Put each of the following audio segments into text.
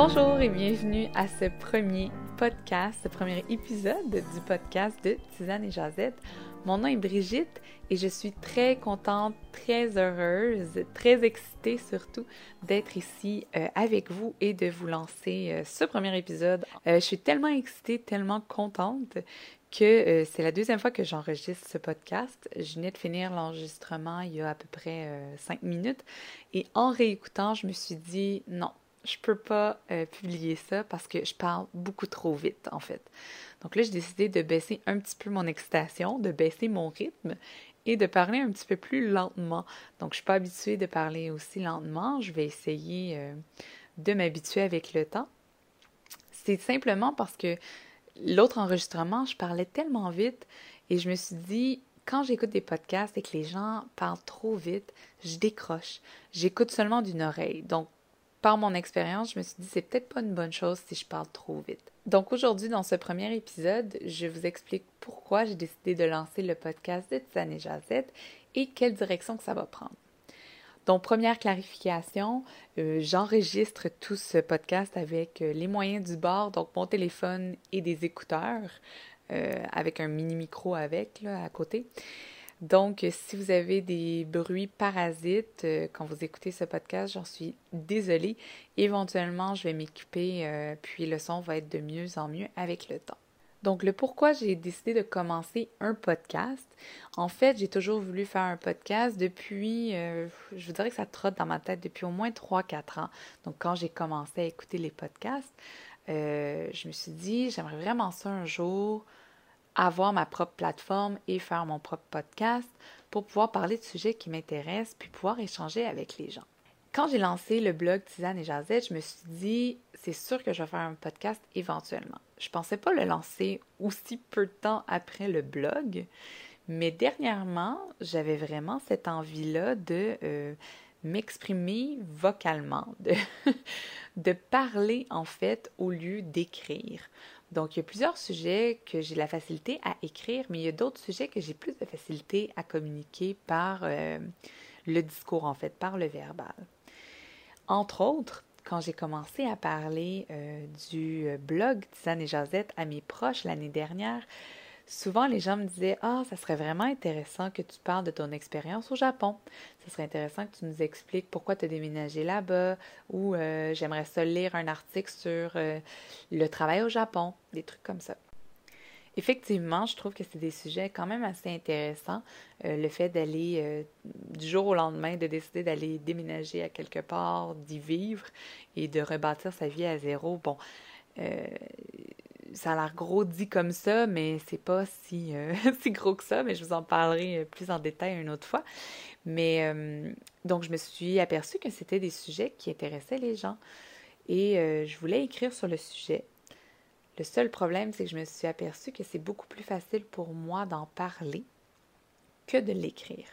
Bonjour et bienvenue à ce premier podcast, ce premier épisode du podcast de Tisane et Jazette. Mon nom est Brigitte et je suis très contente, très heureuse, très excitée surtout d'être ici euh, avec vous et de vous lancer euh, ce premier épisode. Euh, je suis tellement excitée, tellement contente que c'est la deuxième fois que j'enregistre ce podcast. Je venais de finir l'enregistrement il y a à peu près cinq minutes et en réécoutant, je me suis dit non, je peux pas euh, publier ça parce que je parle beaucoup trop vite, en fait. Donc là, j'ai décidé de baisser un petit peu mon excitation, de baisser mon rythme et de parler un petit peu plus lentement. Donc, je suis pas habituée de parler aussi lentement. Je vais essayer euh, de m'habituer avec le temps. C'est simplement parce que l'autre enregistrement, je parlais tellement vite et je me suis dit, quand j'écoute des podcasts et que les gens parlent trop vite, je décroche. J'écoute seulement d'une oreille. Donc, par mon expérience, je me suis dit c'est peut-être pas une bonne chose si je parle trop vite. Donc aujourd'hui, dans ce premier épisode, je vous explique pourquoi j'ai décidé de lancer le podcast de Tisane et Jazette et quelle direction que ça va prendre. Donc, première clarification, euh, j'enregistre tout ce podcast avec euh, les moyens du bord, donc mon téléphone et des écouteurs, euh, avec un mini micro avec là, à côté. Donc, si vous avez des bruits parasites euh, quand vous écoutez ce podcast, j'en suis désolée. Éventuellement, je vais m'équiper, euh, puis le son va être de mieux en mieux avec le temps. Donc, le pourquoi j'ai décidé de commencer un podcast. En fait, j'ai toujours voulu faire un podcast depuis, euh, je vous dirais que ça trotte dans ma tête depuis au moins 3-4 ans. Donc, quand j'ai commencé à écouter les podcasts, je me suis dit, j'aimerais vraiment ça un jour avoir ma propre plateforme et faire mon propre podcast pour pouvoir parler de sujets qui m'intéressent puis pouvoir échanger avec les gens. Quand j'ai lancé le blog Tisane et Jazette, je me suis dit, c'est sûr que je vais faire un podcast éventuellement. Je pensais pas le lancer aussi peu de temps après le blog, mais dernièrement, j'avais vraiment cette envie-là de euh, m'exprimer vocalement, de parler en fait au lieu d'écrire. Donc, il y a plusieurs sujets que j'ai la facilité à écrire, mais il y a d'autres sujets que j'ai plus de facilité à communiquer par euh, le discours, en fait, par le verbal. Entre autres, quand j'ai commencé à parler euh, du blog Tisane et Jazette à mes proches l'année dernière, souvent les gens me disaient Ah, ça serait vraiment intéressant que tu parles de ton expérience au Japon. Ça serait intéressant que tu nous expliques pourquoi tu as déménagé là-bas ou euh, j'aimerais ça lire un article sur euh, le travail au Japon, des trucs comme ça. Effectivement, je trouve que c'est des sujets quand même assez intéressants. Euh, le fait d'aller du jour au lendemain, de décider d'aller déménager à quelque part, d'y vivre et de rebâtir sa vie à zéro. Bon, ça a l'air gros dit comme ça, mais c'est pas si, euh, gros que ça, mais je vous en parlerai plus en détail une autre fois. Mais euh, donc, je me suis aperçue que c'était des sujets qui intéressaient les gens et euh, je voulais écrire sur le sujet. Le seul problème, c'est que je me suis aperçue que c'est beaucoup plus facile pour moi d'en parler que de l'écrire.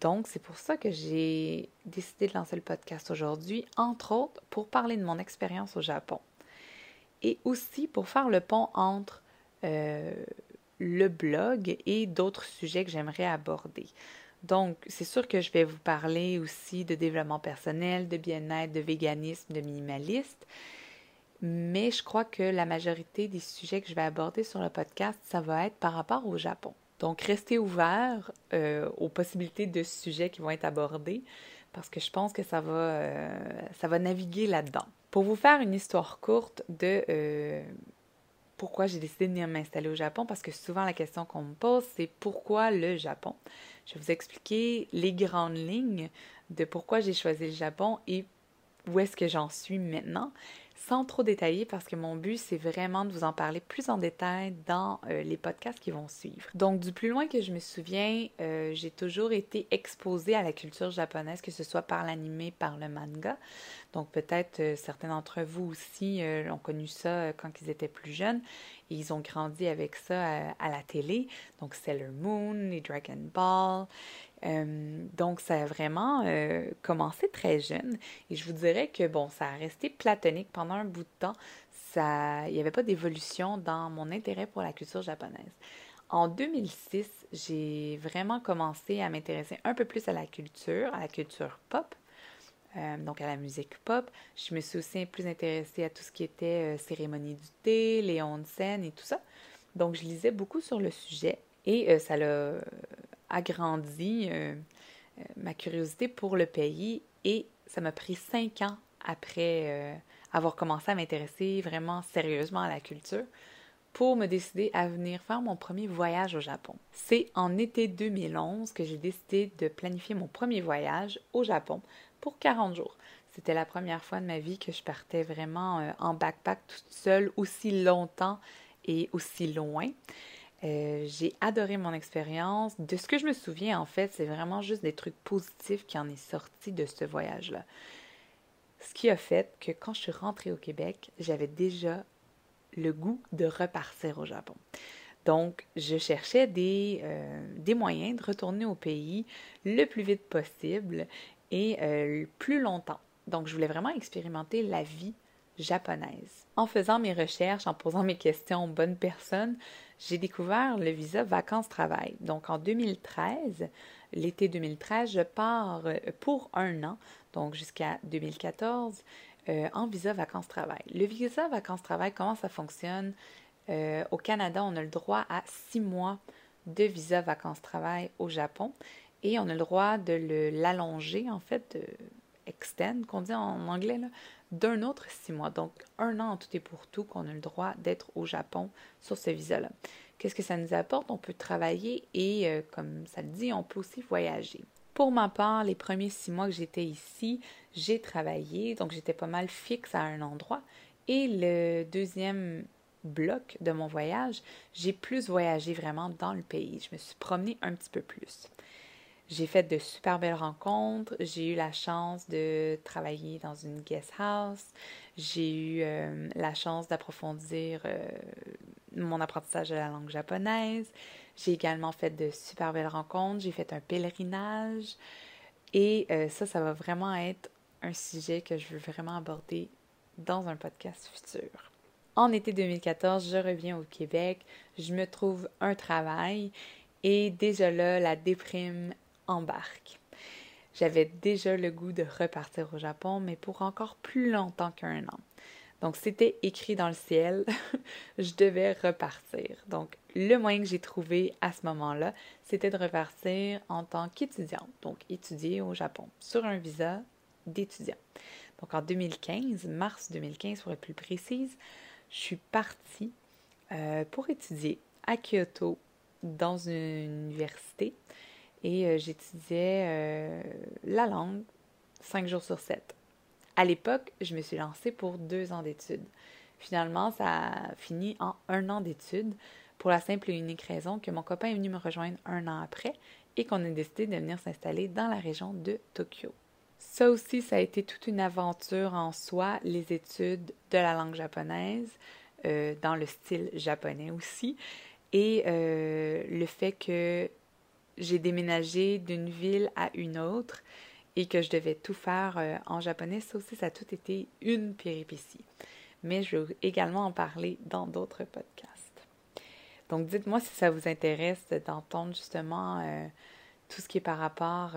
Donc, c'est pour ça que j'ai décidé de lancer le podcast aujourd'hui, entre autres pour parler de mon expérience au Japon et aussi pour faire le pont entre euh, le blog et d'autres sujets que j'aimerais aborder. Donc, c'est sûr que je vais vous parler aussi de développement personnel, de bien-être, de véganisme, de minimaliste, mais je crois que la majorité des sujets que je vais aborder sur le podcast, ça va être par rapport au Japon. Donc, restez ouverts euh, aux possibilités de sujets qui vont être abordés parce que je pense que ça va, euh, ça va naviguer là-dedans. Pour vous faire une histoire courte de euh, pourquoi j'ai décidé de venir m'installer au Japon, parce que souvent la question qu'on me pose, c'est pourquoi le Japon? Je vais vous expliquer les grandes lignes de pourquoi j'ai choisi le Japon et où est-ce que j'en suis maintenant sans trop détailler parce que mon but, c'est vraiment de vous en parler plus en détail dans euh, les podcasts qui vont suivre. Donc, du plus loin que je me souviens, euh, j'ai toujours été exposée à la culture japonaise, que ce soit par l'anime, par le manga. Donc, peut-être euh, certains d'entre vous aussi ont connu ça quand ils étaient plus jeunes et ils ont grandi avec ça à, la télé. Donc, Sailor Moon, les Dragon Ball. Euh, donc, ça a vraiment euh, commencé très jeune. Et je vous dirais que, bon, ça a resté platonique pendant un bout de temps. Il n'y avait pas d'évolution dans mon intérêt pour la culture japonaise. En 2006, j'ai vraiment commencé à m'intéresser un peu plus à la culture, à la culture pop. donc à la musique pop. Je me suis aussi plus intéressée à tout ce qui était cérémonie du thé, les onsen et tout ça. Donc je lisais beaucoup sur le sujet et ça l'a agrandi ma curiosité pour le pays et ça m'a pris cinq ans après avoir commencé à m'intéresser vraiment sérieusement à la culture pour me décider à venir faire mon premier voyage au Japon. C'est en été 2011 que j'ai décidé de planifier mon premier voyage au Japon pour 40 jours. C'était la première fois de ma vie que je partais vraiment euh, en backpack toute seule aussi longtemps et aussi loin. Euh, j'ai adoré mon expérience. De ce que je me souviens, en fait, c'est vraiment juste des trucs positifs qui en est sorti de ce voyage-là. Ce qui a fait que quand je suis rentrée au Québec, j'avais déjà le goût de repartir au Japon. Donc, je cherchais des, euh, moyens de retourner au pays le plus vite possible et euh, plus longtemps. Donc, je voulais vraiment expérimenter la vie En faisant mes recherches, en posant mes questions aux bonnes personnes, j'ai découvert le visa vacances-travail. Donc, en 2013, l'été 2013, je pars euh, pour un an, donc jusqu'à 2014, euh, en visa vacances-travail. Le visa vacances-travail, comment ça fonctionne? Euh, au Canada, on a le droit à six mois de visa vacances-travail au Japon et on a le droit de l'allonger, en fait, extend, qu'on dit en anglais, d'un autre six mois. Donc, un an en tout et pour tout qu'on a le droit d'être au Japon sur ce visa-là. Qu'est-ce que ça nous apporte? On peut travailler et, euh, comme ça le dit, on peut aussi voyager. Pour ma part, les premiers six mois que j'étais ici, j'ai travaillé, donc j'étais pas mal fixe à un endroit. Et le deuxième bloc de mon voyage, j'ai plus voyagé vraiment dans le pays. Je me suis promenée un petit peu plus. J'ai fait de super belles rencontres. J'ai eu la chance de travailler dans une guest house. J'ai eu euh, la chance d'approfondir euh, mon apprentissage de la langue japonaise. J'ai également fait de super belles rencontres. J'ai fait un pèlerinage. Et euh, ça, ça va vraiment être un sujet que je veux vraiment aborder dans un podcast futur. En été 2014, je reviens au Québec, je me trouve un travail et déjà là, la déprime J'avais déjà le goût de repartir au Japon, mais pour encore plus longtemps qu'un an. Donc, c'était écrit dans le ciel, je devais repartir. Donc, le moyen que j'ai trouvé à ce moment-là, c'était de repartir en tant qu'étudiante, donc étudier au Japon, sur un visa d'étudiant. Donc en 2015, mars 2015 pour être plus précise, je suis partie euh, pour étudier à Kyoto dans une université et euh, j'étudiais euh, la langue cinq jours sur sept. À l'époque, je me suis lancée pour deux ans d'études. Finalement, ça a fini en un an d'études pour la simple et unique raison que mon copain est venu me rejoindre un an après et qu'on a décidé de venir s'installer dans la région de Tokyo. Ça aussi, ça a été toute une aventure en soi, les études de la langue japonaise, euh, dans le style japonais aussi, et le fait que j'ai déménagé d'une ville à une autre et que je devais tout faire euh, en japonais, ça aussi, ça a tout été une péripétie. Mais je vais également en parler dans d'autres podcasts. Donc, dites-moi si ça vous intéresse d'entendre justement tout ce qui est par rapport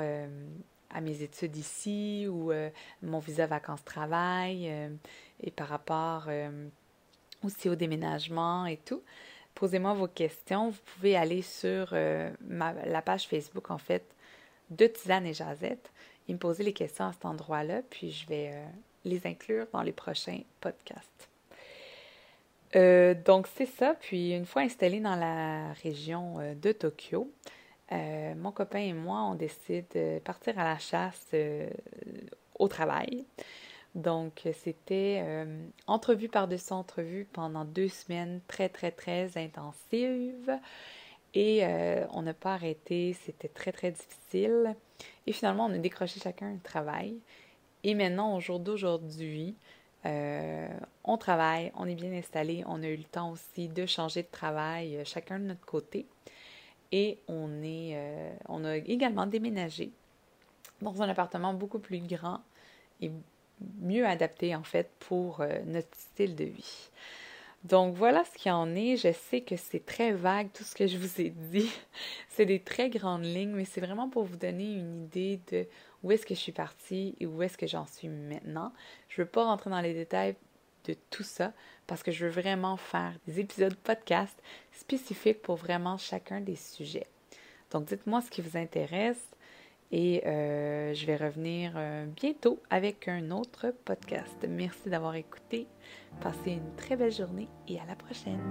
à mes études ici ou euh, mon visa vacances-travail euh, et par rapport euh, aussi au déménagement et tout. Posez-moi vos questions. Vous pouvez aller sur la page Facebook, en fait, de Tisane et Jazette et me poser les questions à cet endroit-là, puis je vais les inclure dans les prochains podcasts. donc c'est ça. Puis une fois installé dans la région de Tokyo, euh, mon copain et moi, on décide de partir à la chasse euh, au travail. Donc, c'était euh, entrevue par-dessus entrevue pendant deux semaines très, très, très intensives. Et on n'a pas arrêté, c'était très, très difficile. Et finalement, on a décroché chacun un travail. Et maintenant, au jour d'aujourd'hui, on travaille, on est bien installé, on a eu le temps aussi de changer de travail, chacun de notre côté. Et on, est, euh, on a également déménagé dans un appartement beaucoup plus grand et mieux adapté en fait pour euh, notre style de vie. Donc voilà ce qu'il en est. Je sais que c'est très vague tout ce que je vous ai dit. c'est des très grandes lignes, mais c'est vraiment pour vous donner une idée de où est-ce que je suis partie et où est-ce que j'en suis maintenant. Je ne veux pas rentrer dans les détails de tout ça parce que je veux vraiment faire des épisodes podcast spécifiques pour vraiment chacun des sujets. Donc dites-moi ce qui vous intéresse et euh, je vais revenir euh, bientôt avec un autre podcast. Merci d'avoir écouté. Passez une très belle journée et à la prochaine.